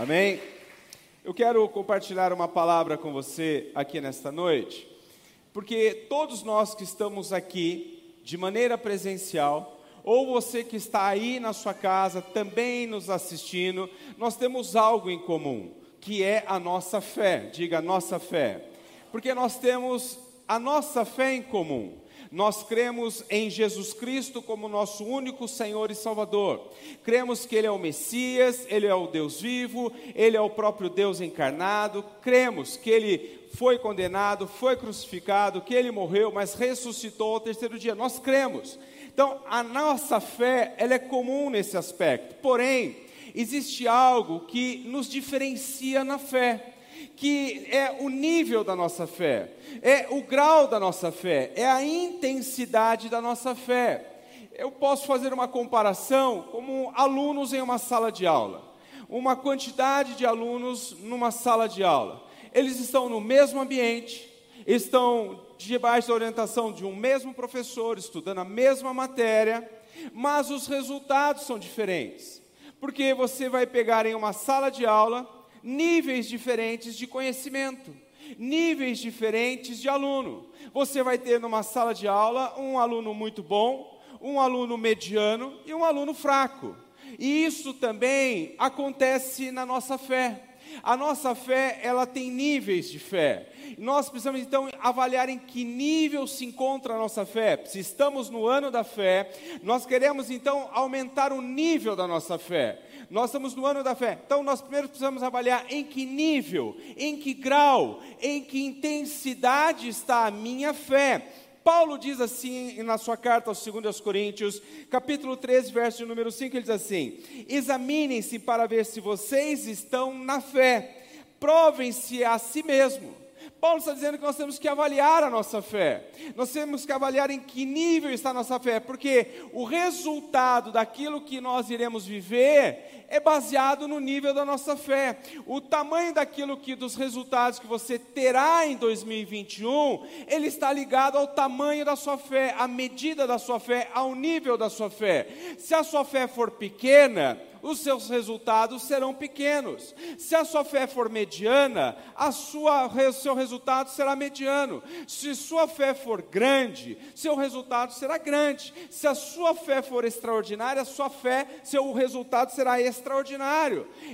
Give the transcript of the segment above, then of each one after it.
Amém? Eu quero compartilhar uma palavra com você aqui nesta noite, porque todos nós que estamos aqui de maneira presencial, ou você que está aí na sua casa também nos assistindo, nós temos algo em comum, que é a nossa fé. Diga, nossa fé. Porque nós temos a nossa fé em comum. Nós cremos em Jesus Cristo como nosso único Senhor e Salvador. Cremos que Ele é o Messias, Ele é o Deus vivo, Ele é o próprio Deus encarnado. Cremos que Ele foi condenado, foi crucificado, que Ele morreu, mas ressuscitou ao terceiro dia. Nós cremos. Então, a nossa fé, ela é comum nesse aspecto. Porém, existe algo que nos diferencia na fé que é o nível da nossa fé, é o grau da nossa fé, é a intensidade da nossa fé. Eu posso fazer uma comparação como alunos em uma sala de aula, uma quantidade de alunos numa sala de aula. Eles estão no mesmo ambiente, estão debaixo da orientação de um mesmo professor, estudando a mesma matéria, mas os resultados são diferentes. Porque você vai pegar em uma sala de aula níveis diferentes de conhecimento, níveis diferentes de aluno. Você vai ter numa sala de aula um aluno muito bom, um aluno mediano e um aluno fraco. E isso também acontece na nossa fé. A nossa fé, ela tem níveis de fé. Nós precisamos então avaliar em que nível se encontra a nossa fé. Se estamos no ano da fé, nós queremos então aumentar o nível da nossa fé. Nós estamos no ano da fé. Então nós primeiro precisamos avaliar em que nível, em que grau, em que intensidade está a minha fé. Paulo diz assim na sua carta aos 2 Coríntios, capítulo 13, verso número 5, ele diz assim: Examinem-se para ver se vocês estão na fé, provem-se a si mesmo. Paulo está dizendo que nós temos que avaliar a nossa fé, nós temos que avaliar em que nível está a nossa fé, porque o resultado daquilo que nós iremos viver é baseado no nível da nossa fé. O tamanho daquilo que dos resultados que você terá em 2021, ele está ligado ao tamanho da sua fé, à medida da sua fé, ao nível da sua fé. Se a sua fé for pequena, os seus resultados serão pequenos. Se a sua fé for mediana, a sua, seu resultado será mediano. Se sua fé for grande, seu resultado será grande. Se a sua fé for extraordinária, sua fé, seu resultado será extraordinário.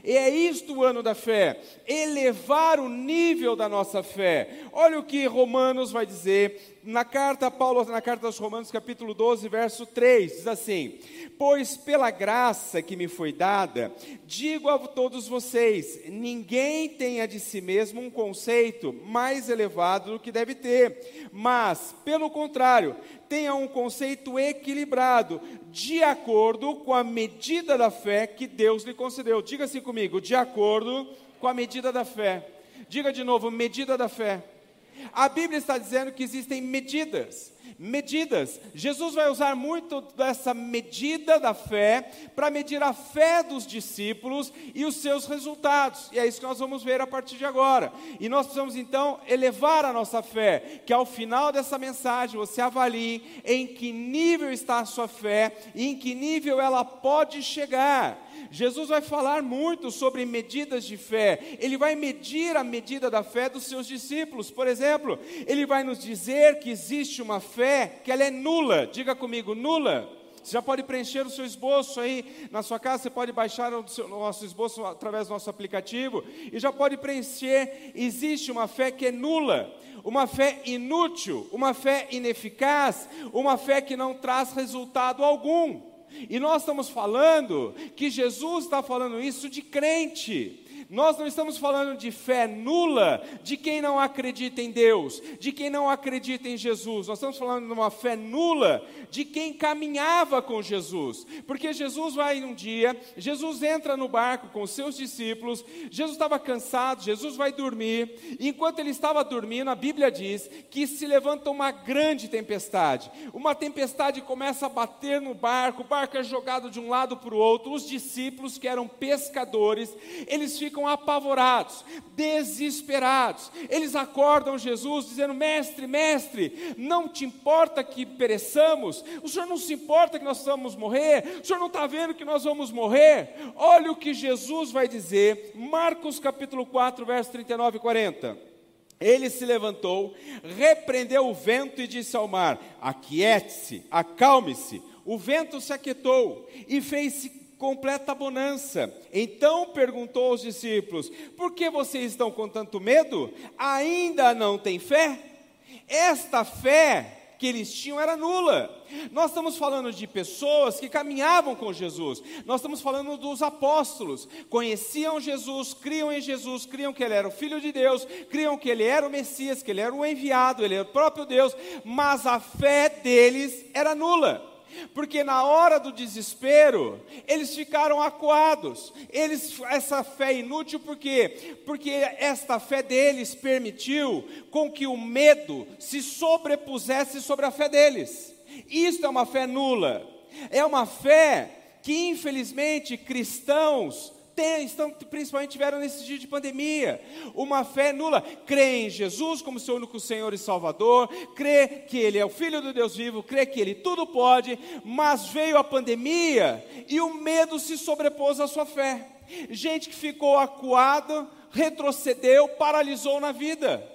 E é isto o ano da fé, elevar o nível da nossa fé. Olha o que Romanos vai dizer na carta, Paulo, na carta aos Romanos, capítulo 12, verso 3, diz assim: Pois pela graça que me foi dada, digo a todos vocês: ninguém tenha de si mesmo um conceito mais elevado do que deve ter, mas, pelo contrário, tenha um conceito equilibrado, de acordo com a medida da fé que Deus lhe concedeu. Diga assim comigo: de acordo com a medida da fé. Diga de novo: medida da fé. A Bíblia está dizendo que existem medidas. Medidas. Jesus vai usar muito dessa medida da fé para medir a fé dos discípulos e os seus resultados. E é isso que nós vamos ver a partir de agora. E nós precisamos então elevar a nossa fé, que ao final dessa mensagem você avalie em que nível está a sua fé e em que nível ela pode chegar. Jesus vai falar muito sobre medidas de fé. Ele vai medir a medida da fé dos seus discípulos. Por exemplo, ele vai nos dizer que existe uma que ela é nula. Diga comigo, nula. Você já pode preencher o seu esboço aí na sua casa, você pode baixar o, seu, o nosso esboço através do nosso aplicativo e já pode preencher. Existe uma fé que é nula, uma fé inútil, uma fé ineficaz, uma fé que não traz resultado algum. E nós estamos falando que Jesus está falando isso de crente. Nós não estamos falando de fé nula de quem não acredita em Deus, de quem não acredita em Jesus. Nós estamos falando de uma fé nula de quem caminhava com Jesus. Porque Jesus vai um dia, Jesus entra no barco com seus discípulos, Jesus estava cansado, Jesus vai dormir, e enquanto ele estava dormindo, a Bíblia diz que se levanta uma grande tempestade. Uma tempestade começa a bater no barco, o barco é jogado de um lado para o outro. Os discípulos, que eram pescadores, eles ficam apavorados, desesperados. Eles acordam Jesus dizendo: Mestre, mestre, não te importa que pereçamos? O Senhor não se importa que nós vamos morrer? O Senhor não está vendo que nós vamos morrer? Olha o que Jesus vai dizer, Marcos capítulo 4, verso 39 e 40. Ele se levantou, repreendeu o vento e disse ao mar: Aquiete-se, acalme-se. O vento se aquietou e fez-se completa bonança. Então perguntou aos discípulos: Por que vocês estão com tanto medo? Ainda não têm fé? Esta fé que eles tinham era nula. Nós estamos falando de pessoas que caminhavam com Jesus. Nós estamos falando dos apóstolos. Conheciam Jesus, criam em Jesus, criam que ele era o filho de Deus, criam que ele era o Messias, que ele era o enviado, ele era o próprio Deus, mas a fé deles era nula porque na hora do desespero, eles ficaram acuados. Eles essa fé inútil por quê? Porque esta fé deles permitiu com que o medo se sobrepusesse sobre a fé deles. Isto é uma fé nula. É uma fé que infelizmente cristãos tem, estão, principalmente tiveram nesse dia de pandemia, uma fé nula. Crê em Jesus como seu único Senhor e Salvador, crê que Ele é o Filho do Deus vivo, crê que Ele tudo pode, mas veio a pandemia e o medo se sobrepôs à sua fé. Gente que ficou acuada, retrocedeu, paralisou na vida,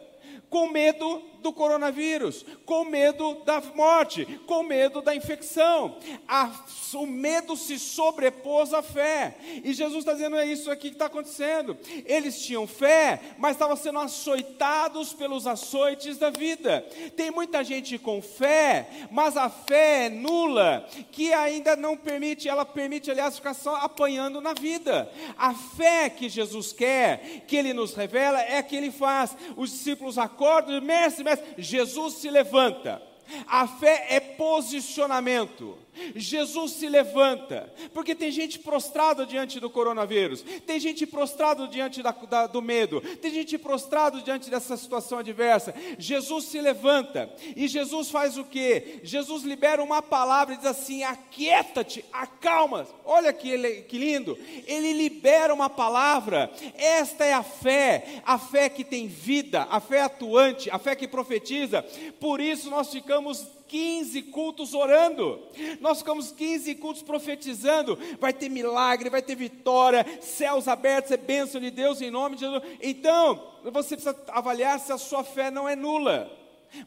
com medo do coronavírus, com medo da morte, com medo da infecção. A, o medo se sobrepôs à fé. E Jesus está dizendo: é isso aqui que está acontecendo. Eles tinham fé, mas estavam sendo açoitados pelos açoites da vida. Tem muita gente com fé, mas a fé é nula, que ainda não permite, ela permite, aliás, ficar só apanhando na vida. A fé que Jesus quer, que Ele nos revela, é que Ele faz. Os discípulos acordam, mestre, Jesus se levanta. A fé é posicionamento. Jesus se levanta, porque tem gente prostrada diante do coronavírus, tem gente prostrada diante da, da, do medo, tem gente prostrada diante dessa situação adversa. Jesus se levanta e Jesus faz o que? Jesus libera uma palavra e diz assim: aquieta-te, acalma. Olha que, que lindo, ele libera uma palavra. Esta é a fé, a fé que tem vida, a fé atuante, a fé que profetiza. Por isso nós ficamos 15 cultos orando, nós ficamos 15 cultos profetizando. Vai ter milagre, vai ter vitória, céus abertos, é bênção de Deus em nome de Jesus. Então, você precisa avaliar se a sua fé não é nula.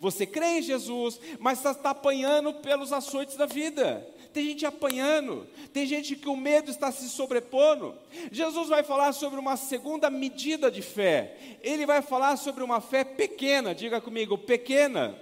Você crê em Jesus, mas está, está apanhando pelos açoites da vida. Tem gente apanhando, tem gente que o medo está se sobrepondo. Jesus vai falar sobre uma segunda medida de fé. Ele vai falar sobre uma fé pequena, diga comigo, pequena.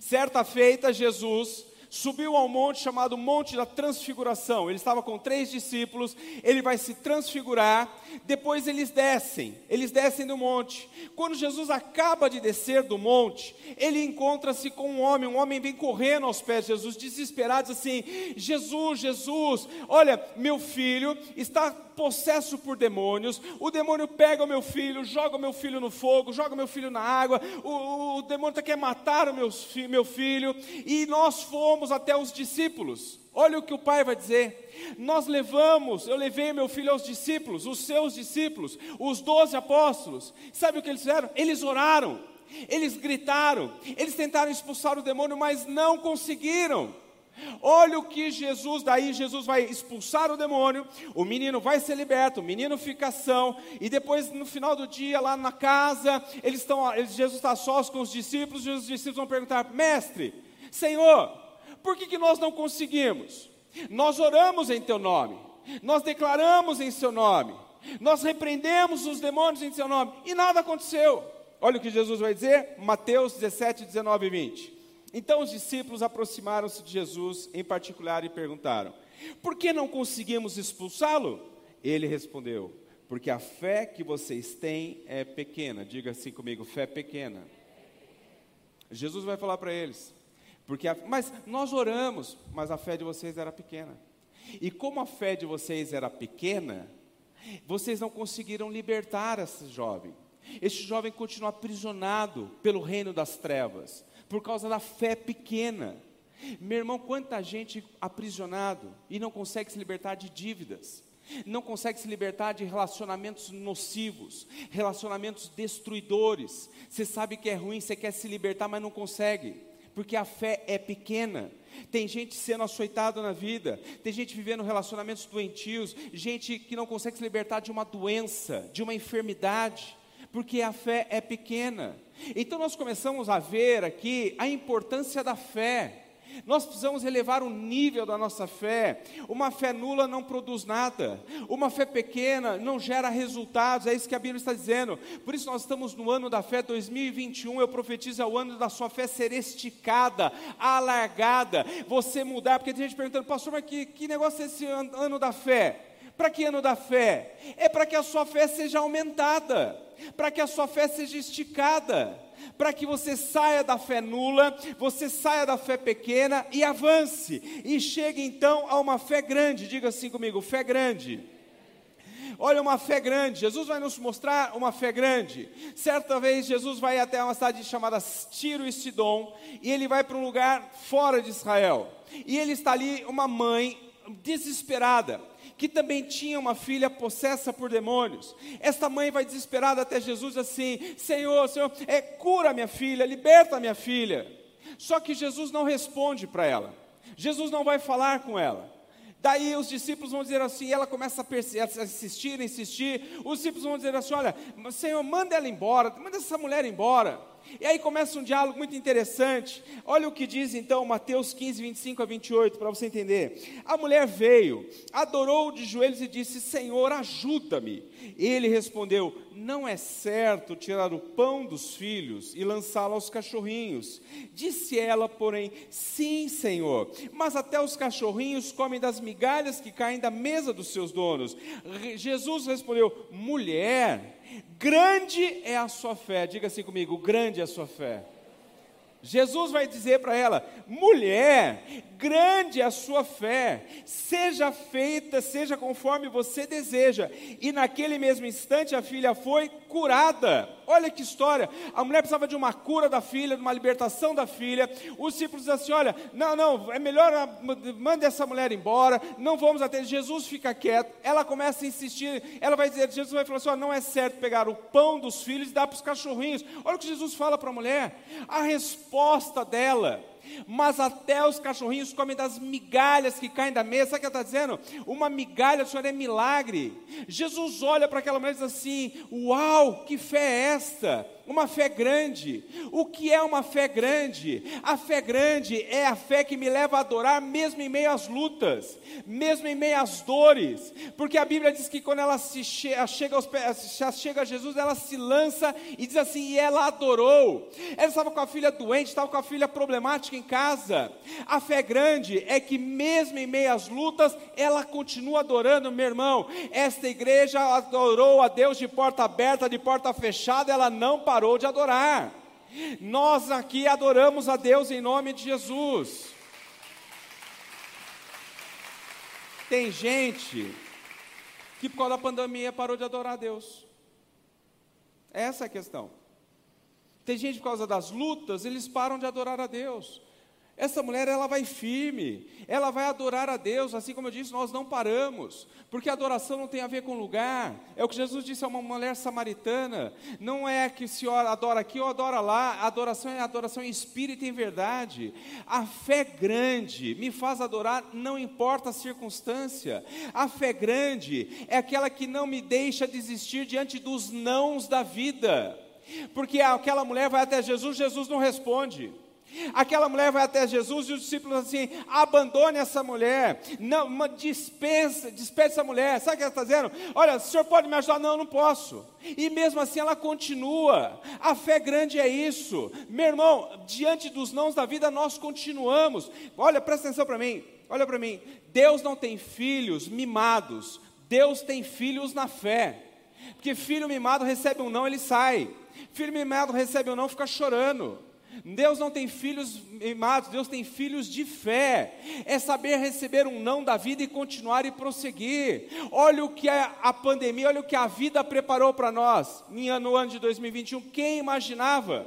Certa feita, Jesus subiu ao monte chamado Monte da Transfiguração. Ele estava com três discípulos, ele vai se transfigurar, depois eles descem, eles descem do monte. Quando Jesus acaba de descer do monte, ele encontra-se com um homem, um homem vem correndo aos pés de Jesus, desesperado, assim: Jesus, Jesus, olha, meu filho está possesso por demônios, o demônio pega o meu filho, joga o meu filho no fogo, joga o meu filho na água, o, o demônio tá quer matar o meu, meu filho, e nós fomos até os discípulos. Olha o que o pai vai dizer. Nós levamos, eu levei meu filho aos discípulos, os seus discípulos, os doze apóstolos. Sabe o que eles fizeram? Eles oraram, eles gritaram, eles tentaram expulsar o demônio, mas não conseguiram. Olha o que Jesus, daí Jesus vai expulsar o demônio, o menino vai ser liberto, o menino fica são, e depois no final do dia, lá na casa, eles estão, Jesus está sós com os discípulos, e os discípulos vão perguntar: Mestre, Senhor, por que, que nós não conseguimos? Nós oramos em teu nome, nós declaramos em seu nome, nós repreendemos os demônios em seu nome, e nada aconteceu. Olha o que Jesus vai dizer, Mateus 17, 19 e 20. Então os discípulos aproximaram-se de Jesus em particular e perguntaram: Por que não conseguimos expulsá-lo? Ele respondeu: Porque a fé que vocês têm é pequena. Diga assim comigo: fé pequena. Jesus vai falar para eles: porque a, mas nós oramos, mas a fé de vocês era pequena. E como a fé de vocês era pequena, vocês não conseguiram libertar esse jovem. Este jovem continua aprisionado pelo reino das trevas por causa da fé pequena. Meu irmão, quanta gente aprisionado e não consegue se libertar de dívidas. não consegue se libertar de relacionamentos nocivos, relacionamentos destruidores. Você sabe que é ruim, você quer se libertar, mas não consegue, porque a fé é pequena. Tem gente sendo açoitada na vida, tem gente vivendo relacionamentos doentios, gente que não consegue se libertar de uma doença, de uma enfermidade, porque a fé é pequena. Então nós começamos a ver aqui a importância da fé. Nós precisamos elevar o nível da nossa fé. Uma fé nula não produz nada. Uma fé pequena não gera resultados. É isso que a Bíblia está dizendo. Por isso nós estamos no ano da fé 2021. Eu profetizo é o ano da sua fé ser esticada, alargada. Você mudar, porque tem gente perguntando, pastor, mas que, que negócio é esse ano da fé? Para que ano da fé? É para que a sua fé seja aumentada, para que a sua fé seja esticada para que você saia da fé nula, você saia da fé pequena e avance, e chegue então a uma fé grande. Diga assim comigo: fé grande. Olha, uma fé grande. Jesus vai nos mostrar uma fé grande. Certa vez, Jesus vai até uma cidade chamada Tiro e Sidom, e ele vai para um lugar fora de Israel. E ele está ali, uma mãe desesperada que também tinha uma filha possessa por demônios. Esta mãe vai desesperada até Jesus assim: Senhor, Senhor, é, cura minha filha, liberta minha filha. Só que Jesus não responde para ela. Jesus não vai falar com ela. Daí os discípulos vão dizer assim, ela começa a insistir, insistir. Os discípulos vão dizer assim: Olha, Senhor, manda ela embora, manda essa mulher embora. E aí começa um diálogo muito interessante. Olha o que diz então Mateus 15, 25 a 28, para você entender. A mulher veio, adorou de joelhos e disse: Senhor, ajuda-me. Ele respondeu: Não é certo tirar o pão dos filhos e lançá-lo aos cachorrinhos. Disse ela, porém: Sim, Senhor, mas até os cachorrinhos comem das migalhas que caem da mesa dos seus donos. Jesus respondeu: Mulher, Grande é a sua fé. Diga assim comigo: grande é a sua fé. Jesus vai dizer para ela: mulher, grande a sua fé, seja feita, seja conforme você deseja. E naquele mesmo instante a filha foi curada. Olha que história. A mulher precisava de uma cura da filha, de uma libertação da filha. Os discípulos dizem assim: olha, não, não, é melhor mande essa mulher embora, não vamos até. Jesus fica quieto. Ela começa a insistir, ela vai dizer, Jesus vai falar assim: não é certo pegar o pão dos filhos e dar para os cachorrinhos. Olha o que Jesus fala para a mulher. A resposta dela mas até os cachorrinhos comem das migalhas que caem da mesa. Sabe o que ela está dizendo? Uma migalha, Senhor, é milagre. Jesus olha para aquela mulher e diz assim: Uau, que fé é esta? Uma fé grande. O que é uma fé grande? A fé grande é a fé que me leva a adorar mesmo em meio às lutas, mesmo em meio às dores, porque a Bíblia diz que quando ela se chega, chega, aos chega a Jesus, ela se lança e diz assim: e ela adorou. Ela estava com a filha doente, estava com a filha problemática em casa. A fé grande é que mesmo em meio às lutas, ela continua adorando, meu irmão. Esta igreja adorou a Deus de porta aberta, de porta fechada, ela não parou parou de adorar. Nós aqui adoramos a Deus em nome de Jesus. Tem gente que por causa da pandemia parou de adorar a Deus. Essa é a questão. Tem gente por causa das lutas, eles param de adorar a Deus. Essa mulher, ela vai firme, ela vai adorar a Deus, assim como eu disse, nós não paramos, porque adoração não tem a ver com lugar, é o que Jesus disse a uma mulher samaritana, não é que se adora aqui ou adora lá, adoração é adoração em espírito e em verdade, a fé grande me faz adorar, não importa a circunstância, a fé grande é aquela que não me deixa desistir diante dos nãos da vida, porque aquela mulher vai até Jesus, Jesus não responde, Aquela mulher vai até Jesus e os discípulos assim: abandone essa mulher, não, dispensa, despede essa mulher. Sabe o que ela está dizendo? Olha, o senhor pode me ajudar? Não, eu não posso. E mesmo assim ela continua. A fé grande é isso. Meu irmão, diante dos nãos da vida, nós continuamos. Olha, presta atenção para mim. Olha para mim. Deus não tem filhos mimados. Deus tem filhos na fé. Porque filho mimado recebe um não, ele sai. Filho mimado recebe um não, fica chorando. Deus não tem filhos mimados, Deus tem filhos de fé. É saber receber um não da vida e continuar e prosseguir. Olha o que é a pandemia, olha o que a vida preparou para nós no ano de 2021. Quem imaginava?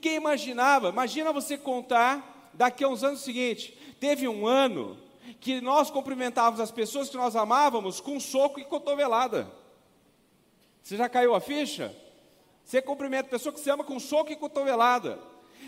Quem imaginava? Imagina você contar daqui a uns anos o seguinte: teve um ano que nós cumprimentávamos as pessoas que nós amávamos com soco e cotovelada. Você já caiu a ficha? Você cumprimenta a pessoa que você ama com soco e cotovelada.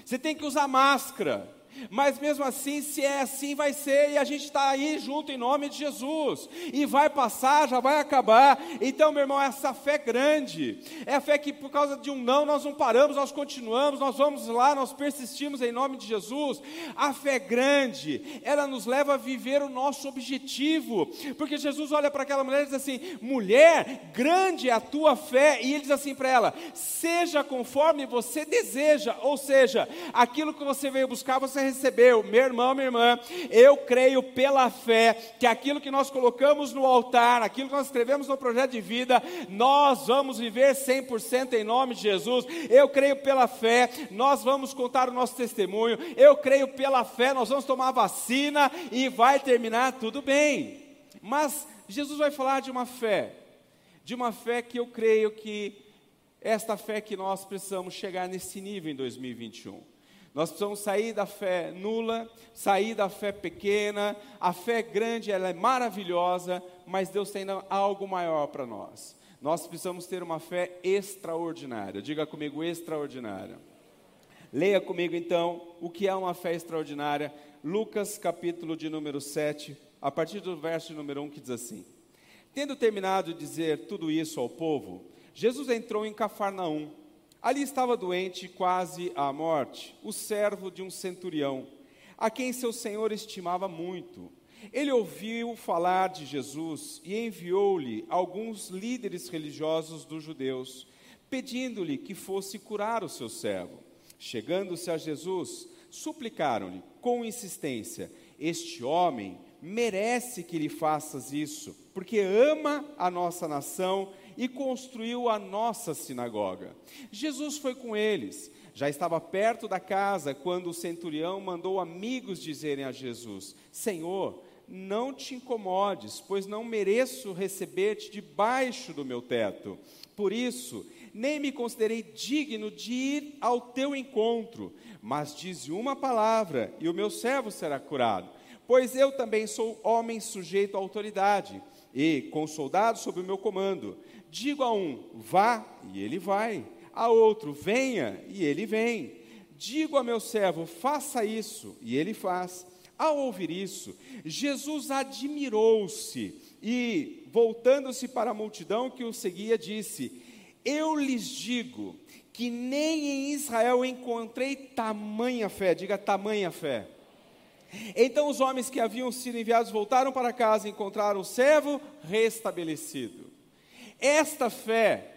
Você tem que usar máscara. Mas mesmo assim, se é assim, vai ser, e a gente está aí junto em nome de Jesus, e vai passar, já vai acabar. Então, meu irmão, essa fé grande, é a fé que por causa de um não, nós não paramos, nós continuamos, nós vamos lá, nós persistimos em nome de Jesus. A fé grande, ela nos leva a viver o nosso objetivo, porque Jesus olha para aquela mulher e diz assim: mulher, grande é a tua fé, e ele diz assim para ela: seja conforme você deseja, ou seja, aquilo que você veio buscar, você você recebeu, meu irmão, minha irmã, eu creio pela fé que aquilo que nós colocamos no altar, aquilo que nós escrevemos no projeto de vida, nós vamos viver 100% em nome de Jesus. Eu creio pela fé, nós vamos contar o nosso testemunho. Eu creio pela fé, nós vamos tomar vacina e vai terminar tudo bem. Mas Jesus vai falar de uma fé, de uma fé que eu creio que esta fé que nós precisamos chegar nesse nível em 2021. Nós precisamos sair da fé nula, sair da fé pequena. A fé grande, ela é maravilhosa, mas Deus tem algo maior para nós. Nós precisamos ter uma fé extraordinária. Diga comigo, extraordinária. Leia comigo então o que é uma fé extraordinária. Lucas capítulo de número 7, a partir do verso número 1 que diz assim: Tendo terminado de dizer tudo isso ao povo, Jesus entrou em Cafarnaum Ali estava doente, quase à morte, o servo de um centurião, a quem seu senhor estimava muito. Ele ouviu falar de Jesus e enviou-lhe alguns líderes religiosos dos judeus, pedindo-lhe que fosse curar o seu servo. Chegando-se a Jesus, suplicaram-lhe com insistência: Este homem merece que lhe faças isso, porque ama a nossa nação e construiu a nossa sinagoga. Jesus foi com eles. Já estava perto da casa quando o centurião mandou amigos dizerem a Jesus: Senhor, não te incomodes, pois não mereço receber-te debaixo do meu teto. Por isso, nem me considerei digno de ir ao teu encontro, mas dize uma palavra e o meu servo será curado. Pois eu também sou homem sujeito à autoridade e com soldados sob o meu comando. Digo a um, vá, e ele vai. A outro, venha, e ele vem. Digo a meu servo, faça isso, e ele faz. Ao ouvir isso, Jesus admirou-se e, voltando-se para a multidão que o seguia, disse: Eu lhes digo que nem em Israel encontrei tamanha fé, diga tamanha fé. Então os homens que haviam sido enviados voltaram para casa e encontraram o servo restabelecido. Esta fé,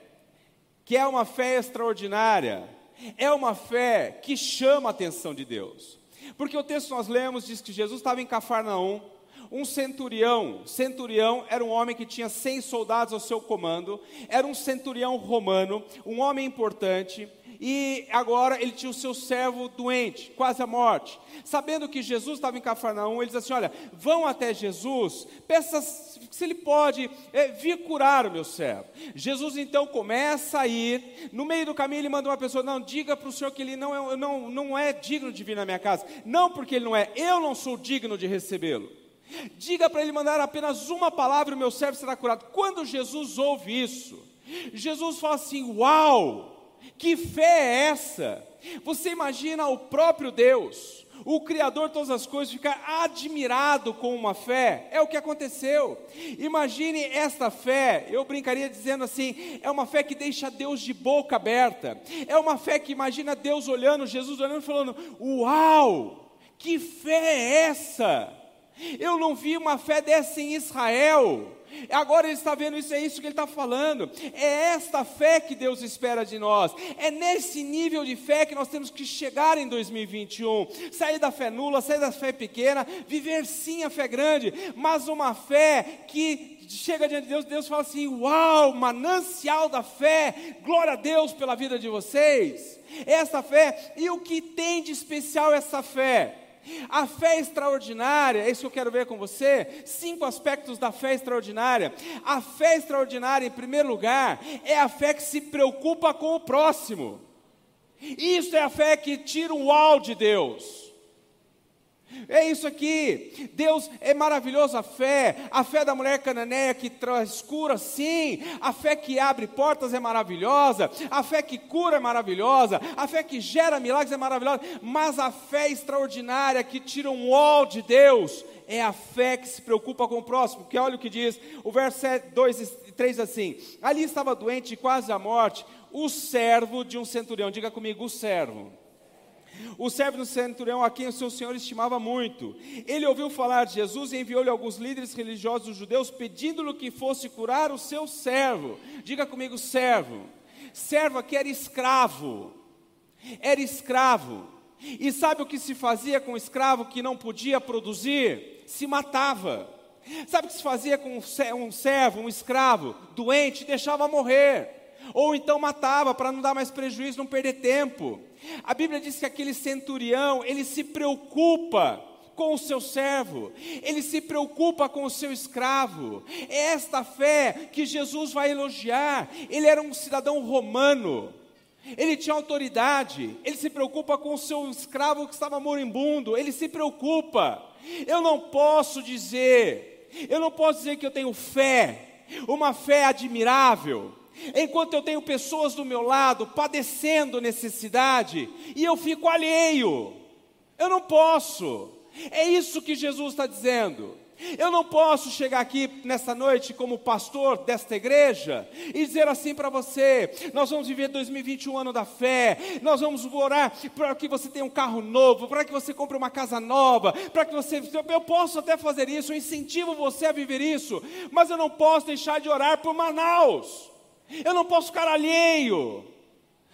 que é uma fé extraordinária, é uma fé que chama a atenção de Deus. Porque o texto que nós lemos diz que Jesus estava em Cafarnaum, um centurião, centurião era um homem que tinha 100 soldados ao seu comando, era um centurião romano, um homem importante, e agora ele tinha o seu servo doente, quase à morte. Sabendo que Jesus estava em Cafarnaum, ele diz assim: Olha, vão até Jesus, peça se ele pode é, vir curar o meu servo. Jesus então começa a ir, no meio do caminho ele manda uma pessoa: Não, diga para o senhor que ele não é, não, não é digno de vir na minha casa. Não porque ele não é, eu não sou digno de recebê-lo. Diga para ele mandar apenas uma palavra e o meu servo será curado. Quando Jesus ouve isso, Jesus fala assim: Uau! Que fé é essa? Você imagina o próprio Deus, o Criador de todas as coisas, ficar admirado com uma fé? É o que aconteceu. Imagine esta fé, eu brincaria dizendo assim: é uma fé que deixa Deus de boca aberta, é uma fé que imagina Deus olhando, Jesus olhando e falando: Uau, que fé é essa? Eu não vi uma fé dessa em Israel. Agora ele está vendo isso, é isso que ele está falando. É esta fé que Deus espera de nós. É nesse nível de fé que nós temos que chegar em 2021. Sair da fé nula, sair da fé pequena, viver sim a fé grande, mas uma fé que chega diante de Deus, Deus fala assim: Uau, manancial da fé, glória a Deus pela vida de vocês. Essa fé, e o que tem de especial essa fé? A fé extraordinária, é isso que eu quero ver com você. Cinco aspectos da fé extraordinária. A fé extraordinária, em primeiro lugar, é a fé que se preocupa com o próximo. Isso é a fé que tira o uau de Deus. É isso aqui. Deus é maravilhoso a fé. A fé da mulher cananeia que traz cura, sim. A fé que abre portas é maravilhosa. A fé que cura é maravilhosa. A fé que gera milagres é maravilhosa. Mas a fé extraordinária que tira um ol de Deus é a fé que se preocupa com o próximo. Que olha o que diz o verso 2 e 3 assim: Ali estava doente, quase à morte, o servo de um centurião. Diga comigo, o servo o servo do centurião, a quem o seu senhor estimava muito, ele ouviu falar de Jesus e enviou-lhe alguns líderes religiosos judeus, pedindo-lhe que fosse curar o seu servo. Diga comigo, servo. Servo aqui era escravo. Era escravo. E sabe o que se fazia com o escravo que não podia produzir? Se matava. Sabe o que se fazia com um servo, um escravo, doente, deixava morrer. Ou então matava para não dar mais prejuízo, não perder tempo. A Bíblia diz que aquele centurião, ele se preocupa com o seu servo, ele se preocupa com o seu escravo. É esta fé que Jesus vai elogiar. Ele era um cidadão romano. Ele tinha autoridade, ele se preocupa com o seu escravo que estava moribundo, ele se preocupa. Eu não posso dizer, eu não posso dizer que eu tenho fé, uma fé admirável, enquanto eu tenho pessoas do meu lado padecendo necessidade e eu fico alheio. Eu não posso. É isso que Jesus está dizendo. Eu não posso chegar aqui nesta noite como pastor desta igreja e dizer assim para você: nós vamos viver 2021 ano da fé, nós vamos orar para que você tenha um carro novo, para que você compre uma casa nova, para que você. Eu posso até fazer isso, eu incentivo você a viver isso, mas eu não posso deixar de orar por Manaus. Eu não posso ficar alheio.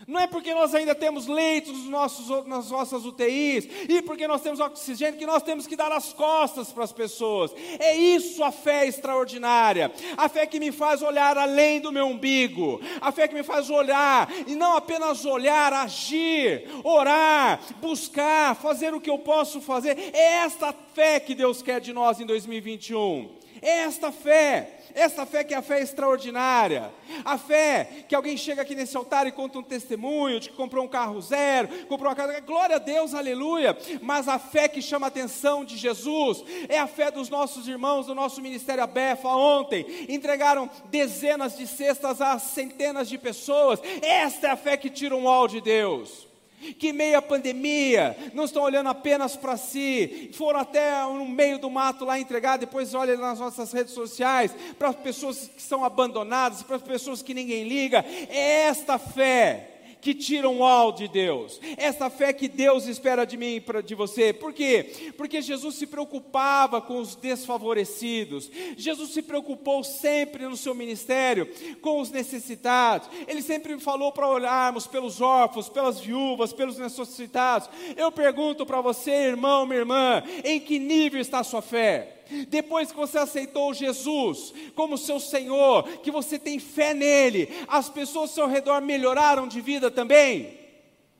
Não é porque nós ainda temos leitos nos nossos, nas nossas UTIs e porque nós temos oxigênio que nós temos que dar as costas para as pessoas. É isso a fé extraordinária. A fé que me faz olhar além do meu umbigo. A fé que me faz olhar e não apenas olhar, agir, orar, buscar, fazer o que eu posso fazer. É esta fé que Deus quer de nós em 2021. É esta fé. Essa fé que é a fé extraordinária. A fé que alguém chega aqui nesse altar e conta um testemunho de que comprou um carro zero, comprou uma casa. Glória a Deus, aleluia. Mas a fé que chama a atenção de Jesus é a fé dos nossos irmãos do nosso ministério Abefa ontem. Entregaram dezenas de cestas a centenas de pessoas. Esta é a fé que tira um ol de Deus que meio à pandemia, não estão olhando apenas para si, foram até no meio do mato lá entregar, depois olham nas nossas redes sociais, para as pessoas que são abandonadas, para as pessoas que ninguém liga, é esta fé que tiram o al de Deus, essa fé que Deus espera de mim e de você. Por quê? Porque Jesus se preocupava com os desfavorecidos, Jesus se preocupou sempre no seu ministério com os necessitados, ele sempre falou para olharmos pelos órfãos, pelas viúvas, pelos necessitados. Eu pergunto para você, irmão, minha irmã, em que nível está a sua fé? Depois que você aceitou Jesus como seu Senhor, que você tem fé nele, as pessoas ao seu redor melhoraram de vida também?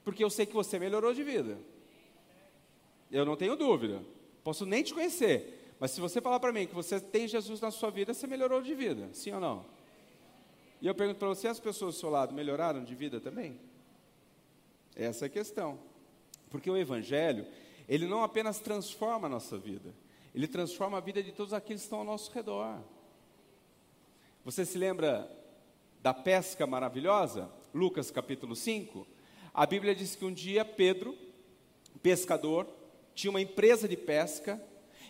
Porque eu sei que você melhorou de vida. Eu não tenho dúvida. Posso nem te conhecer, mas se você falar para mim que você tem Jesus na sua vida, você melhorou de vida, sim ou não? E eu pergunto para você, as pessoas do seu lado melhoraram de vida também? Essa é a questão. Porque o Evangelho, ele não apenas transforma a nossa vida, ele transforma a vida de todos aqueles que estão ao nosso redor. Você se lembra da pesca maravilhosa? Lucas capítulo 5. A Bíblia diz que um dia Pedro, pescador, tinha uma empresa de pesca,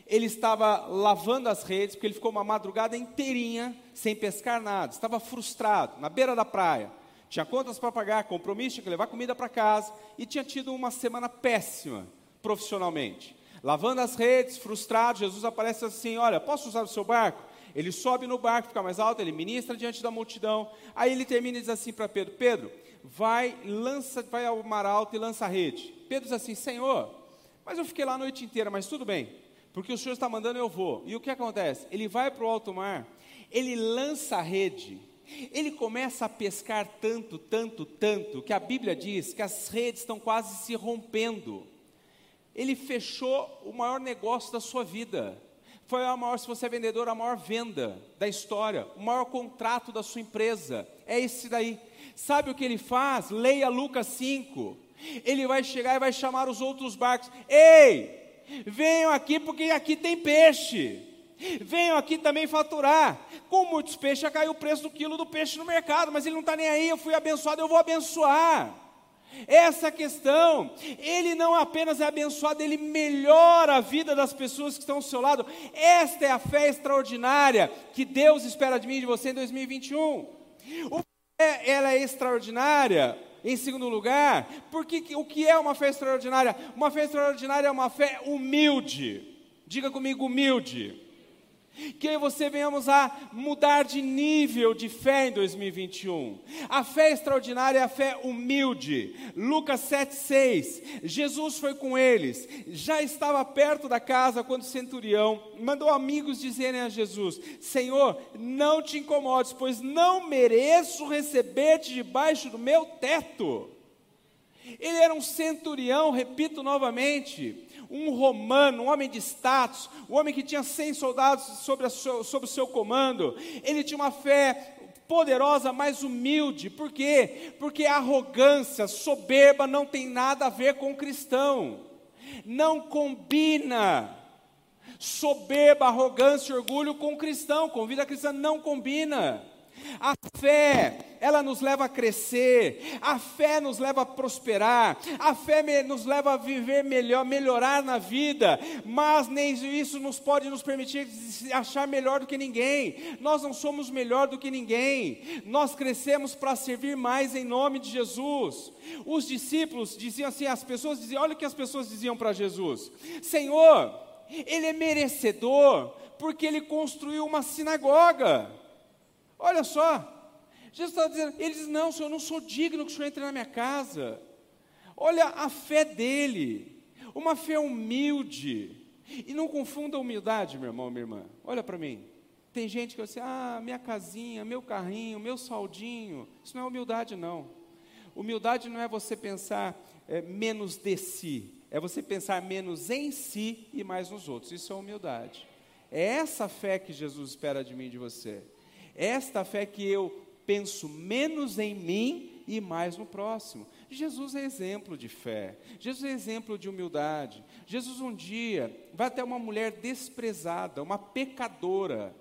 ele estava lavando as redes, porque ele ficou uma madrugada inteirinha sem pescar nada, estava frustrado, na beira da praia. Tinha contas para pagar, compromisso, tinha que levar comida para casa e tinha tido uma semana péssima profissionalmente. Lavando as redes, frustrado, Jesus aparece assim: Olha, posso usar o seu barco? Ele sobe no barco, fica mais alto, ele ministra diante da multidão. Aí ele termina e diz assim para Pedro: Pedro, vai, lança, vai ao mar alto e lança a rede. Pedro diz assim: Senhor, mas eu fiquei lá a noite inteira, mas tudo bem, porque o Senhor está mandando, eu vou. E o que acontece? Ele vai para o alto mar, ele lança a rede, ele começa a pescar tanto, tanto, tanto, que a Bíblia diz que as redes estão quase se rompendo ele fechou o maior negócio da sua vida. Foi a maior, se você é vendedor, a maior venda da história, o maior contrato da sua empresa. É esse daí. Sabe o que ele faz? Leia Lucas 5. Ele vai chegar e vai chamar os outros barcos. Ei, Venham aqui porque aqui tem peixe. Venham aqui também faturar. Com muitos peixes, já caiu o preço do quilo do peixe no mercado, mas ele não está nem aí. Eu fui abençoado, eu vou abençoar. Essa questão. Ele não apenas é abençoado, ele melhora a vida das pessoas que estão ao seu lado. Esta é a fé extraordinária que Deus espera de mim e de você em 2021. O ela é extraordinária. Em segundo lugar, porque o que é uma fé extraordinária? Uma fé extraordinária é uma fé humilde. Diga comigo, humilde que você venhamos a mudar de nível de fé em 2021. A fé extraordinária é a fé humilde. Lucas 7,6. Jesus foi com eles, já estava perto da casa quando o centurião mandou amigos dizerem a Jesus: Senhor, não te incomodes, pois não mereço receber-te debaixo do meu teto. Ele era um centurião, repito novamente, um romano, um homem de status, um homem que tinha 100 soldados sobre o seu comando, ele tinha uma fé poderosa, mas humilde. Por quê? Porque arrogância, soberba não tem nada a ver com cristão. Não combina. Soberba, arrogância e orgulho com cristão, com vida cristã não combina. A fé, ela nos leva a crescer, a fé nos leva a prosperar, a fé nos leva a viver melhor, melhorar na vida, mas nem isso nos pode nos permitir achar melhor do que ninguém. Nós não somos melhor do que ninguém. Nós crescemos para servir mais em nome de Jesus. Os discípulos diziam assim, as pessoas diziam, olha o que as pessoas diziam para Jesus: Senhor, ele é merecedor porque ele construiu uma sinagoga. Olha só, Jesus está dizendo, ele diz, não, Senhor, eu não sou digno que o Senhor entre na minha casa. Olha a fé dele, uma fé humilde. E não confunda a humildade, meu irmão, minha irmã. Olha para mim. Tem gente que dizer, ah, minha casinha, meu carrinho, meu saldinho. Isso não é humildade, não. Humildade não é você pensar é, menos de si, é você pensar menos em si e mais nos outros. Isso é humildade. É essa fé que Jesus espera de mim e de você. Esta fé que eu penso menos em mim e mais no próximo. Jesus é exemplo de fé, Jesus é exemplo de humildade. Jesus um dia vai até uma mulher desprezada, uma pecadora,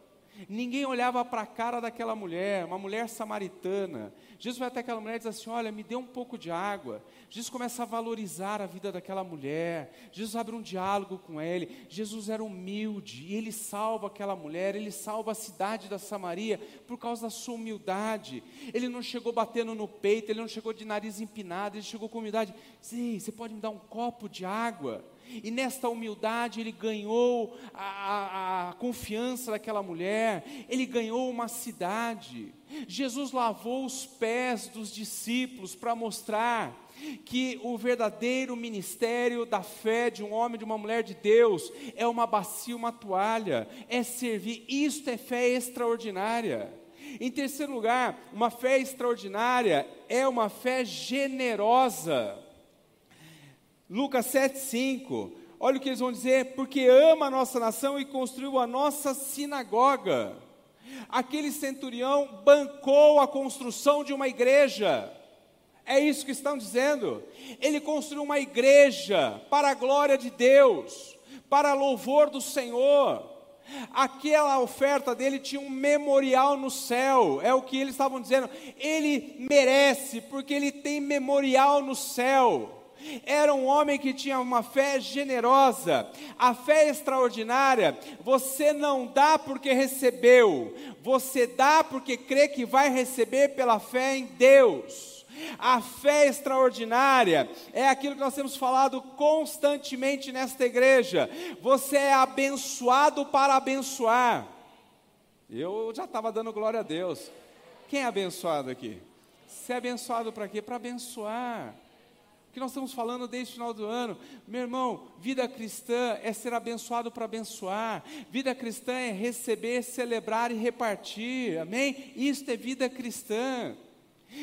Ninguém olhava para a cara daquela mulher, uma mulher samaritana. Jesus vai até aquela mulher e diz assim: Olha, me dê um pouco de água. Jesus começa a valorizar a vida daquela mulher. Jesus abre um diálogo com ele. Jesus era humilde e ele salva aquela mulher, ele salva a cidade da Samaria por causa da sua humildade. Ele não chegou batendo no peito, ele não chegou de nariz empinado, ele chegou com humildade. Sim, você pode me dar um copo de água? E nesta humildade ele ganhou a, a, a, confiança daquela mulher, ele ganhou uma cidade. Jesus lavou os pés dos discípulos para mostrar que o verdadeiro ministério da fé de um homem, de uma mulher de Deus, é uma bacia, uma toalha, é servir. Isto é fé extraordinária. Em terceiro lugar, uma fé extraordinária é uma fé generosa. Lucas 7,5. Olha o que eles vão dizer: porque ama a nossa nação e construiu a nossa sinagoga. Aquele centurião bancou a construção de uma igreja. É isso que estão dizendo. Ele construiu uma igreja para a glória de Deus, para louvor do Senhor. Aquela oferta dele tinha um memorial no céu, é o que eles estavam dizendo. Ele merece, porque ele tem memorial no céu. Era um homem que tinha uma fé generosa, a fé extraordinária. Você não dá porque recebeu, você dá porque crê que vai receber pela fé em Deus. A fé extraordinária é aquilo que nós temos falado constantemente nesta igreja. Você é abençoado para abençoar. Eu já estava dando glória a Deus. Quem é abençoado aqui? Você é abençoado para quê? Para abençoar que nós estamos falando desde o final do ano. Meu irmão, vida cristã é ser abençoado para abençoar. Vida cristã é receber, celebrar e repartir. Amém? Isto é vida cristã.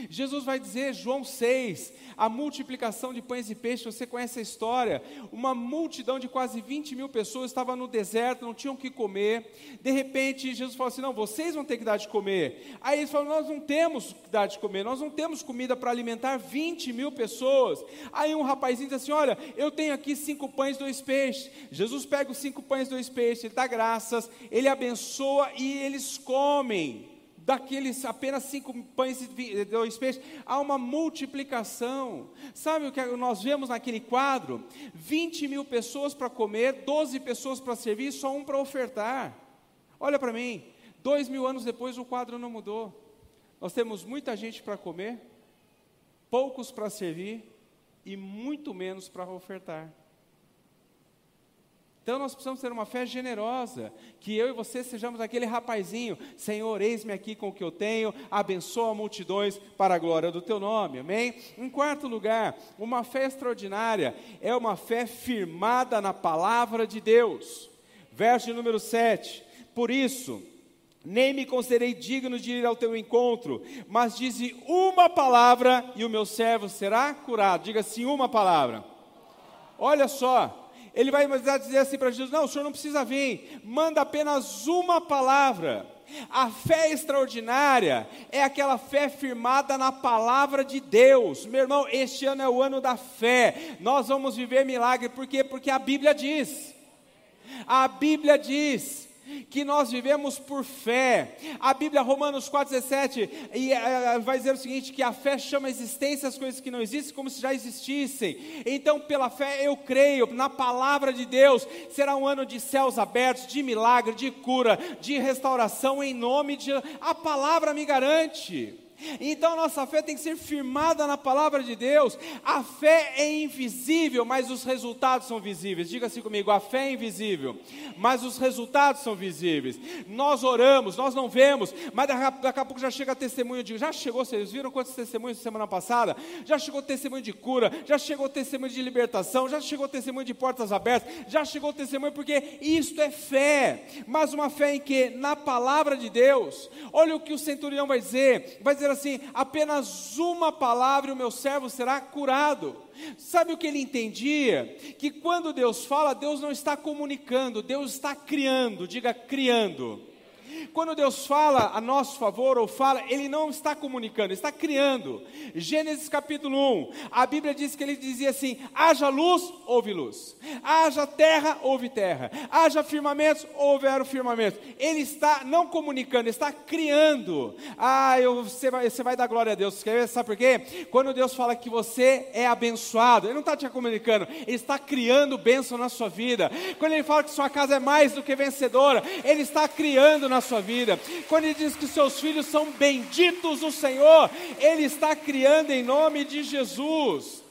Jesus vai dizer, João 6, a multiplicação de pães e peixes, você conhece a história. Uma multidão de quase 20 mil pessoas estava no deserto, não tinham o que comer. De repente, Jesus falou assim: Não, vocês vão ter que dar de comer. Aí eles falaram: Nós não temos que dar de comer, nós não temos comida para alimentar 20 mil pessoas. Aí um rapazinho diz assim: Olha, eu tenho aqui cinco pães, dois peixes. Jesus pega os cinco pães, dois peixes, ele dá graças, ele abençoa e eles comem daqueles apenas cinco pães e dois peixes, há uma multiplicação. Sabe o que nós vemos naquele quadro? 20 mil pessoas para comer, 12 pessoas para servir, só um para ofertar. Olha para mim, dois mil anos depois o quadro não mudou. Nós temos muita gente para comer, poucos para servir e muito menos para ofertar. Então nós precisamos ter uma fé generosa, que eu e você sejamos aquele rapazinho, Senhor, eis-me aqui com o que eu tenho, abençoa multidões para a glória do teu nome, amém? Em quarto lugar, uma fé extraordinária é uma fé firmada na palavra de Deus. Verso número 7. Por isso, nem me considerei digno de ir ao teu encontro, mas dize uma palavra e o meu servo será curado. Diga assim uma palavra. Olha só, ele vai dizer assim para Jesus: Não, o senhor não precisa vir, manda apenas uma palavra. A fé extraordinária é aquela fé firmada na palavra de Deus. Meu irmão, este ano é o ano da fé. Nós vamos viver milagre, por quê? Porque a Bíblia diz. A Bíblia diz que nós vivemos por fé. A Bíblia, Romanos 4,17, e, uh, vai dizer o seguinte: que a fé chama a existência as coisas que não existem como se já existissem. Então, pela fé, eu creio na palavra de Deus. Será um ano de céus abertos, de milagre, de cura, de restauração, em nome de. A palavra me garante. Então nossa fé tem que ser firmada na palavra de Deus. A fé é invisível, mas os resultados são visíveis. Diga assim comigo: a fé é invisível, mas os resultados são visíveis. Nós oramos, nós não vemos, mas daqui a pouco já chega testemunho de. Já chegou, vocês viram quantos testemunhos semana passada? Já chegou testemunho de cura, já chegou testemunho de libertação, já chegou testemunho de portas abertas, já chegou testemunho, porque isto é fé, mas uma fé em que? Na palavra de Deus. Olha o que o centurião vai dizer: vai dizer dizer assim: apenas uma palavra e o meu servo será curado. Sabe o que ele entendia? Que quando Deus fala, Deus não está comunicando, Deus está criando, diga criando. Quando Deus fala a nosso favor ou fala, Ele não está comunicando, está criando. Gênesis capítulo 1, a Bíblia diz que Ele dizia assim: haja luz, houve luz, haja terra, houve terra, haja firmamentos, houveram firmamentos. Ele está não comunicando, está criando. Ah, eu, você, vai, você vai dar glória a Deus. Sabe por quê? Quando Deus fala que você é abençoado, Ele não está te comunicando, Ele está criando bênção na sua vida. Quando Ele fala que sua casa é mais do que vencedora, Ele está criando na sua vida. Quando ele diz que seus filhos são benditos do Senhor, ele está criando em nome de Jesus.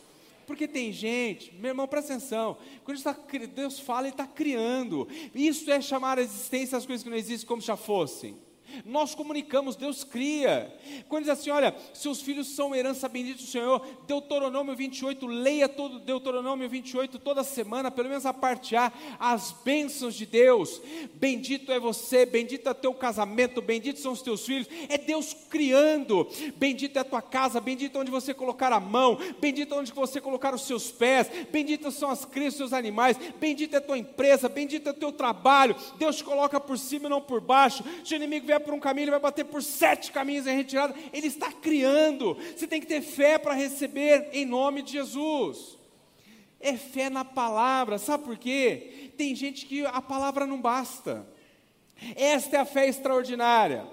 Porque tem gente, meu irmão, presta atenção, quando Deus fala, Ele está criando. Isso é chamar a existência as coisas que não existem como já fossem. Nós comunicamos, Deus cria. Quando diz assim, olha, seus filhos são herança bendita do Senhor, Deuteronômio 28, leia todo Deuteronômio 28 toda semana, pelo menos a parte A, as bênçãos de Deus. Bendito é você, bendito é teu casamento, benditos são os teus filhos. É Deus criando. Bendito é a tua casa, bendito é onde você colocar a mão, bendito é onde você colocar os seus pés, benditos são as crias seus animais, bendito é a tua empresa, bendito é o teu trabalho. Deus te coloca por cima e não por baixo. Se o inimigo vier por um caminho, ele vai bater por sete caminhos em retirada. Ele está criando. Você tem que ter fé para receber em nome de Jesus. É fé na palavra. Sabe por quê? Tem gente que a palavra não basta. Esta é a fé extraordinária.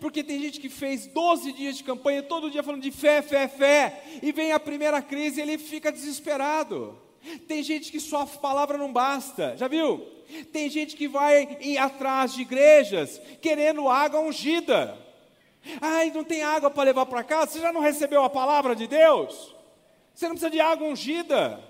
Porque tem gente que fez 12 dias de campanha, todo dia falando de fé, fé, fé, e vem a primeira crise e ele fica desesperado. Tem gente que só a palavra não basta. Já viu? Tem gente que vai ir atrás de igrejas querendo água ungida. Ai, não tem água para levar para casa? Você já não recebeu a palavra de Deus? Você não precisa de água ungida.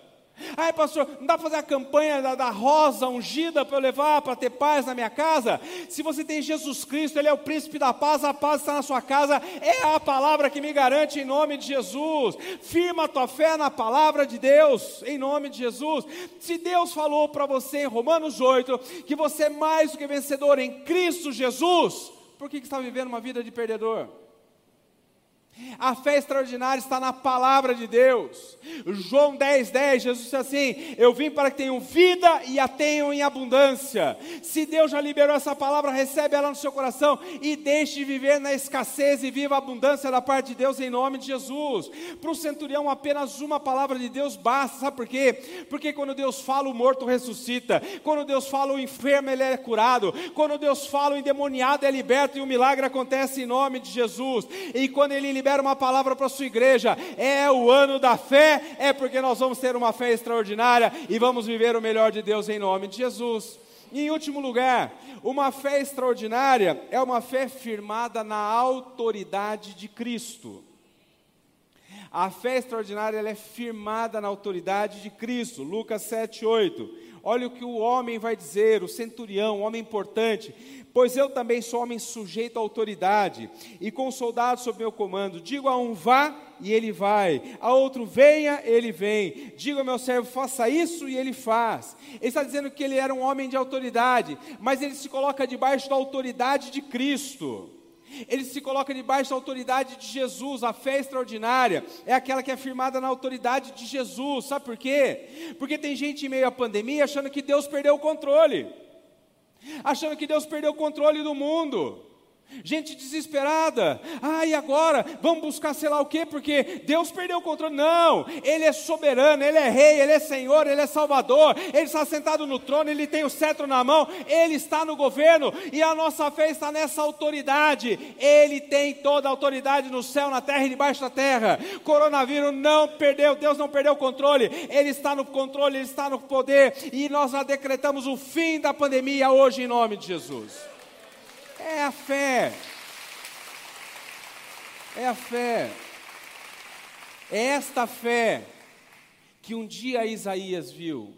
Ai, pastor, não dá para fazer a campanha da, da rosa ungida para eu levar, para ter paz na minha casa? Se você tem Jesus Cristo, Ele é o príncipe da paz, a paz está na sua casa, é a palavra que me garante em nome de Jesus. Firma a tua fé na palavra de Deus, em nome de Jesus. Se Deus falou para você em Romanos 8 que você é mais do que vencedor em Cristo Jesus, por que, que está vivendo uma vida de perdedor? A fé extraordinária está na palavra de Deus. João 10, 10, Jesus disse assim: Eu vim para que tenham vida e a tenham em abundância. Se Deus já liberou essa palavra, recebe ela no seu coração e deixe de viver na escassez e viva a abundância da parte de Deus em nome de Jesus. Para o centurião, apenas uma palavra de Deus basta, sabe por quê? Porque quando Deus fala, o morto ressuscita. Quando Deus fala, o enfermo ele é curado. Quando Deus fala, o endemoniado é liberto e o milagre acontece em nome de Jesus. E quando ele libera uma palavra para a sua igreja, é o ano da fé, é porque nós vamos ter uma fé extraordinária e vamos viver o melhor de Deus em nome de Jesus. E em último lugar, uma fé extraordinária é uma fé firmada na autoridade de Cristo. A fé extraordinária é firmada na autoridade de Cristo. Lucas 7, 8. Olha o que o homem vai dizer, o centurião, um homem importante. Pois eu também sou homem sujeito à autoridade, e com soldados sob meu comando. Digo a um vá, e ele vai. A outro venha, ele vem. Digo ao meu servo, faça isso, e ele faz. Ele está dizendo que ele era um homem de autoridade, mas ele se coloca debaixo da autoridade de Cristo. Ele se coloca debaixo da autoridade de Jesus. A fé extraordinária é aquela que é firmada na autoridade de Jesus. Sabe por quê? Porque tem gente em meio à pandemia achando que Deus perdeu o controle, achando que Deus perdeu o controle do mundo. Gente desesperada, ah, e agora? Vamos buscar sei lá o quê? Porque Deus perdeu o controle. Não, Ele é soberano, Ele é rei, Ele é Senhor, Ele é Salvador, Ele está sentado no trono, Ele tem o cetro na mão, Ele está no governo, e a nossa fé está nessa autoridade. Ele tem toda a autoridade no céu, na terra e debaixo da terra. Coronavírus não perdeu, Deus não perdeu o controle, Ele está no controle, Ele está no poder, e nós já decretamos o fim da pandemia hoje em nome de Jesus. É a fé. É a fé. É esta fé que um dia Isaías viu.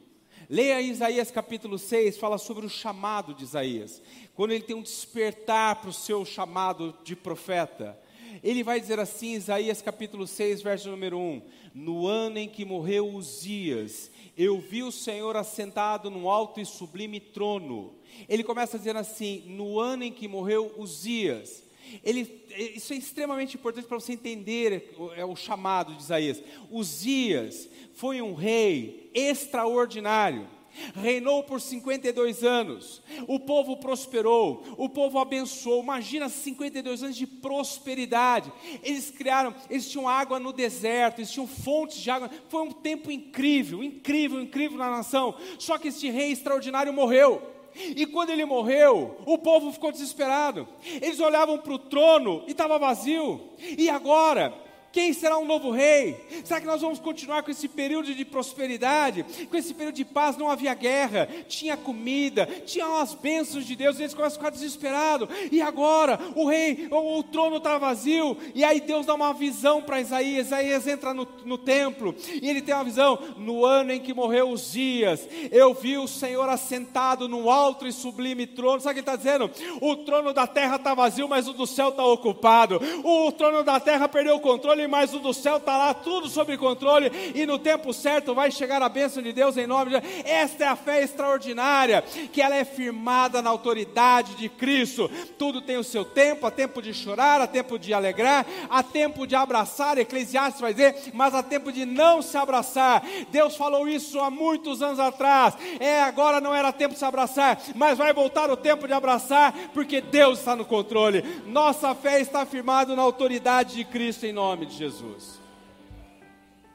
Leia Isaías capítulo 6, fala sobre o chamado de Isaías. Quando ele tem um despertar para o seu chamado de profeta. Ele vai dizer assim, Isaías capítulo 6, verso número 1: No ano em que morreu Uzias, eu vi o Senhor assentado num alto e sublime trono. Ele começa dizendo assim: no ano em que morreu Uzias. Ele, isso é extremamente importante para você entender é o chamado de Isaías. Uzias foi um rei extraordinário reinou por 52 anos, o povo prosperou, o povo abençoou. Imagina 52 anos de prosperidade. Eles criaram, eles tinham água no deserto, eles tinham fontes de água. Foi um tempo incrível, incrível, incrível na nação. Só que este rei extraordinário morreu. E quando ele morreu, o povo ficou desesperado. Eles olhavam para o trono e estava vazio. E agora? Quem será um novo rei? Será que nós vamos continuar com esse período de prosperidade? Com esse período de paz? Não havia guerra, tinha comida, tinha as bênçãos de Deus, e eles começam a ficar desesperados. E agora? O rei, o, o trono está vazio. E aí Deus dá uma visão para Isaías. Isaías entra no, no templo e ele tem uma visão. No ano em que morreu os dias, eu vi o Senhor assentado num alto e sublime trono. Sabe o que ele está dizendo? O trono da terra está vazio, mas o do céu está ocupado. O trono da terra perdeu o controle controle, mas o do céu está lá, tudo sob controle, e no tempo certo vai chegar a bênção de Deus em nome de Deus. Esta é a fé extraordinária, que ela é firmada na autoridade de Cristo. Tudo tem o seu tempo, há tempo de chorar, há tempo de alegrar, há tempo de abraçar, Eclesiastes vai dizer, mas há tempo de não se abraçar. Deus falou isso há muitos anos atrás. É, agora não era tempo de se abraçar, mas vai voltar o tempo de abraçar, porque Deus está no controle. Nossa fé está firmada na autoridade de Cristo em nome de Jesus.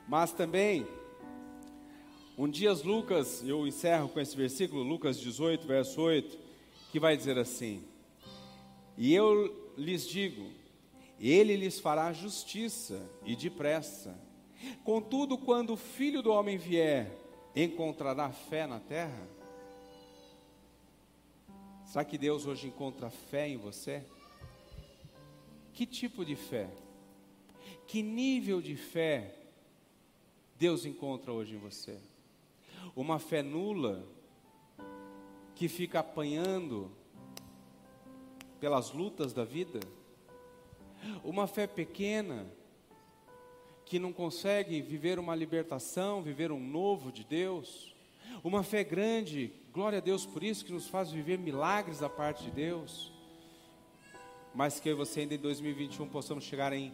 Mas também, um dia Lucas, eu encerro com esse versículo, Lucas 18, verso 8, que vai dizer assim: E eu lhes digo, ele lhes fará justiça e depressa. Contudo, quando o filho do homem vier, encontrará fé na terra? Será que Deus hoje encontra fé em você? Que tipo de fé? Que nível de fé Deus encontra hoje em você? Uma fé nula que fica apanhando pelas lutas da vida? Uma fé pequena que não consegue viver uma libertação, viver um novo de Deus? Uma fé grande, glória a Deus por isso, que nos faz viver milagres da parte de Deus? Mas que você ainda em 2021 possamos chegar em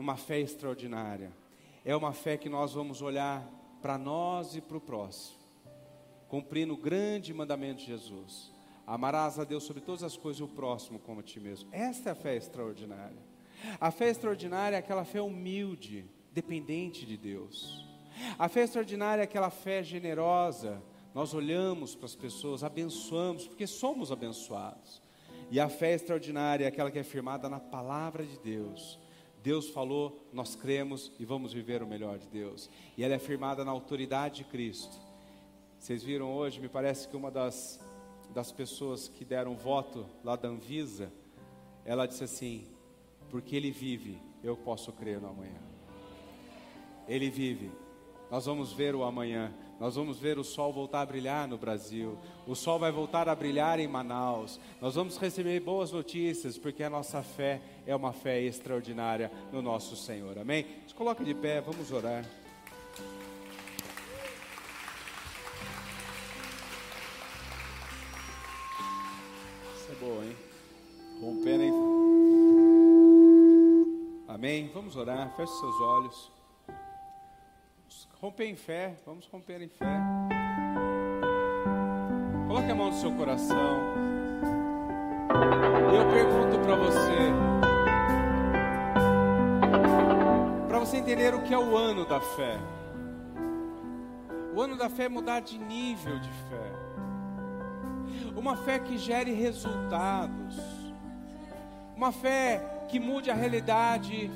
numa fé extraordinária. É uma fé que nós vamos olhar para nós e para o próximo, cumprindo o grande mandamento de Jesus. Amarás a Deus sobre todas as coisas e o próximo como a ti mesmo. Esta é a fé extraordinária. A fé extraordinária é aquela fé humilde, dependente de Deus. A fé extraordinária é aquela fé generosa. Nós olhamos para as pessoas, abençoamos, porque somos abençoados. E a fé extraordinária é aquela que é firmada na palavra de Deus. Deus falou, nós cremos e vamos viver o melhor de Deus. E ela é firmada na autoridade de Cristo. Vocês viram hoje, me parece que uma das, das pessoas que deram voto lá da Anvisa, ela disse assim: porque Ele vive, eu posso crer no amanhã. Ele vive, nós vamos ver o amanhã. Nós vamos ver o sol voltar a brilhar no Brasil. O sol vai voltar a brilhar em Manaus. Nós vamos receber boas notícias, porque a nossa fé é uma fé extraordinária no nosso Senhor. Amém? Se coloque de pé, vamos orar. Isso é boa, hein? Rompendo, hein? Amém? Vamos orar. Feche seus olhos romper em fé, vamos romper em fé. Coloque a mão no seu coração. E eu pergunto para você, para você entender o que é o ano da fé. O ano da fé é mudar de nível de fé. Uma fé que gere resultados. Uma fé que mude a realidade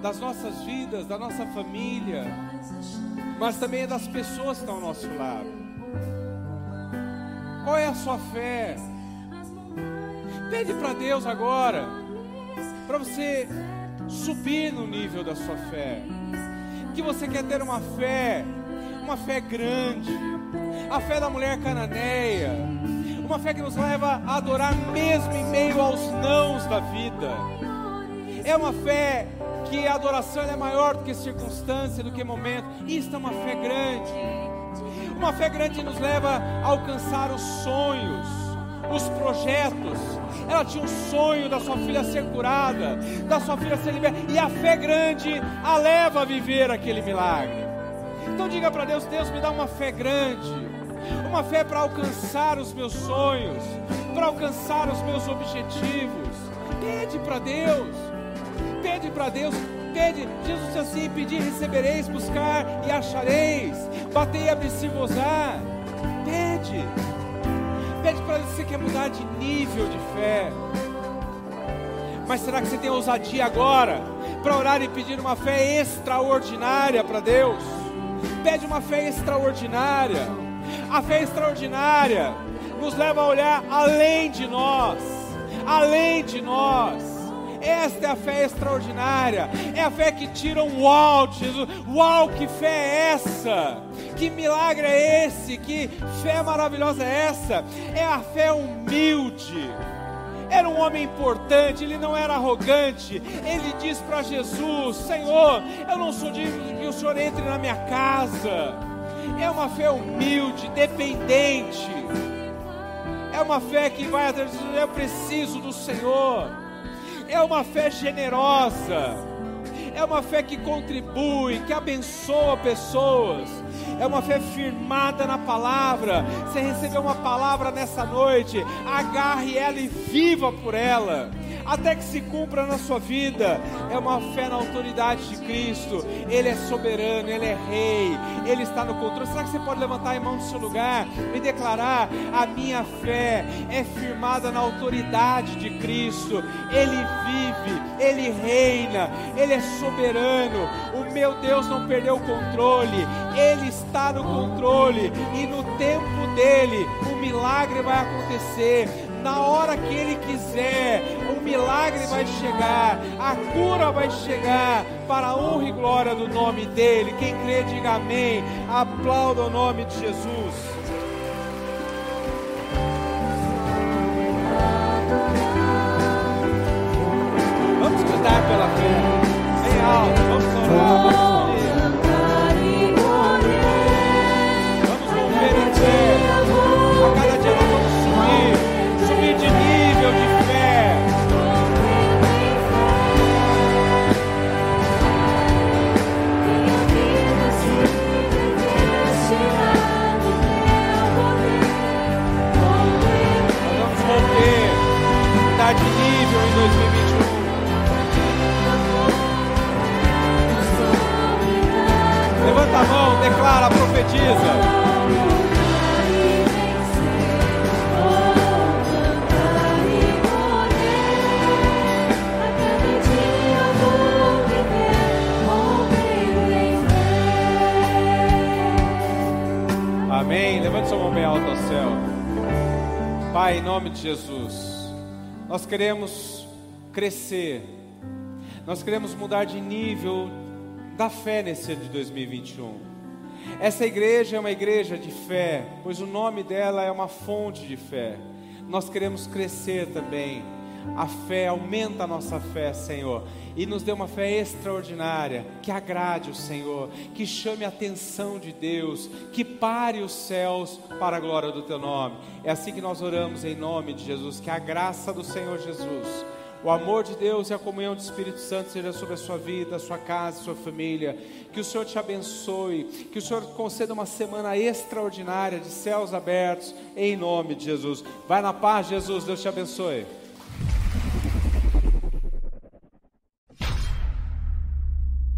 das nossas vidas, da nossa família, mas também é das pessoas que estão ao nosso lado. Qual é a sua fé? Pede para Deus agora, para você subir no nível da sua fé. Que você quer ter uma fé, uma fé grande, a fé da mulher cananeia, uma fé que nos leva a adorar mesmo em meio aos nãos da vida. É uma fé que a adoração é maior do que circunstância, do que momento. Isto é uma fé grande. Uma fé grande nos leva a alcançar os sonhos, os projetos. Ela tinha um sonho da sua filha ser curada, da sua filha ser liberta, e a fé grande a leva a viver aquele milagre. Então diga para Deus: Deus me dá uma fé grande, uma fé para alcançar os meus sonhos, para alcançar os meus objetivos. Pede para Deus. Pede para Deus, pede. Jesus disse assim: Pedir, recebereis, buscar e achareis, bater e abrir-se-vos-á. Pede, pede para você quer mudar de nível de fé. Mas será que você tem ousadia agora para orar e pedir uma fé extraordinária para Deus? Pede uma fé extraordinária. A fé extraordinária nos leva a olhar além de nós, além de nós. Esta é a fé extraordinária. É a fé que tira um uau Jesus. Uau, que fé é essa? Que milagre é esse? Que fé maravilhosa é essa? É a fé humilde. Era um homem importante, ele não era arrogante. Ele diz para Jesus: Senhor, eu não sou digno de que o Senhor entre na minha casa. É uma fé humilde, dependente. É uma fé que vai atrás de. Eu preciso do Senhor é uma fé generosa, é uma fé que contribui, que abençoa pessoas, é uma fé firmada na palavra. Você recebeu uma palavra nessa noite, agarre ela e viva por ela até que se cumpra na sua vida. É uma fé na autoridade de Cristo. Ele é soberano, Ele é Rei, Ele está no controle. Será que você pode levantar a mão no seu lugar e declarar: A minha fé é firmada na autoridade de Cristo. Ele vive, Ele reina, Ele é soberano. O meu Deus não perdeu o controle, Ele está no controle e no tempo dele o milagre vai acontecer na hora que Ele quiser, o milagre vai chegar, a cura vai chegar, para a honra e glória do nome dEle. Quem crê, diga amém. Aplauda o nome de Jesus. Jesus, nós queremos crescer, nós queremos mudar de nível da fé nesse ano de 2021. Essa igreja é uma igreja de fé, pois o nome dela é uma fonte de fé. Nós queremos crescer também. A fé aumenta a nossa fé, Senhor, e nos dê uma fé extraordinária, que agrade o Senhor, que chame a atenção de Deus, que pare os céus para a glória do Teu nome. É assim que nós oramos em nome de Jesus, que a graça do Senhor Jesus o amor de Deus e a comunhão do Espírito Santo seja sobre a sua vida, a sua casa, a sua família. Que o Senhor te abençoe. Que o Senhor conceda uma semana extraordinária de céus abertos, em nome de Jesus. Vai na paz, Jesus. Deus te abençoe.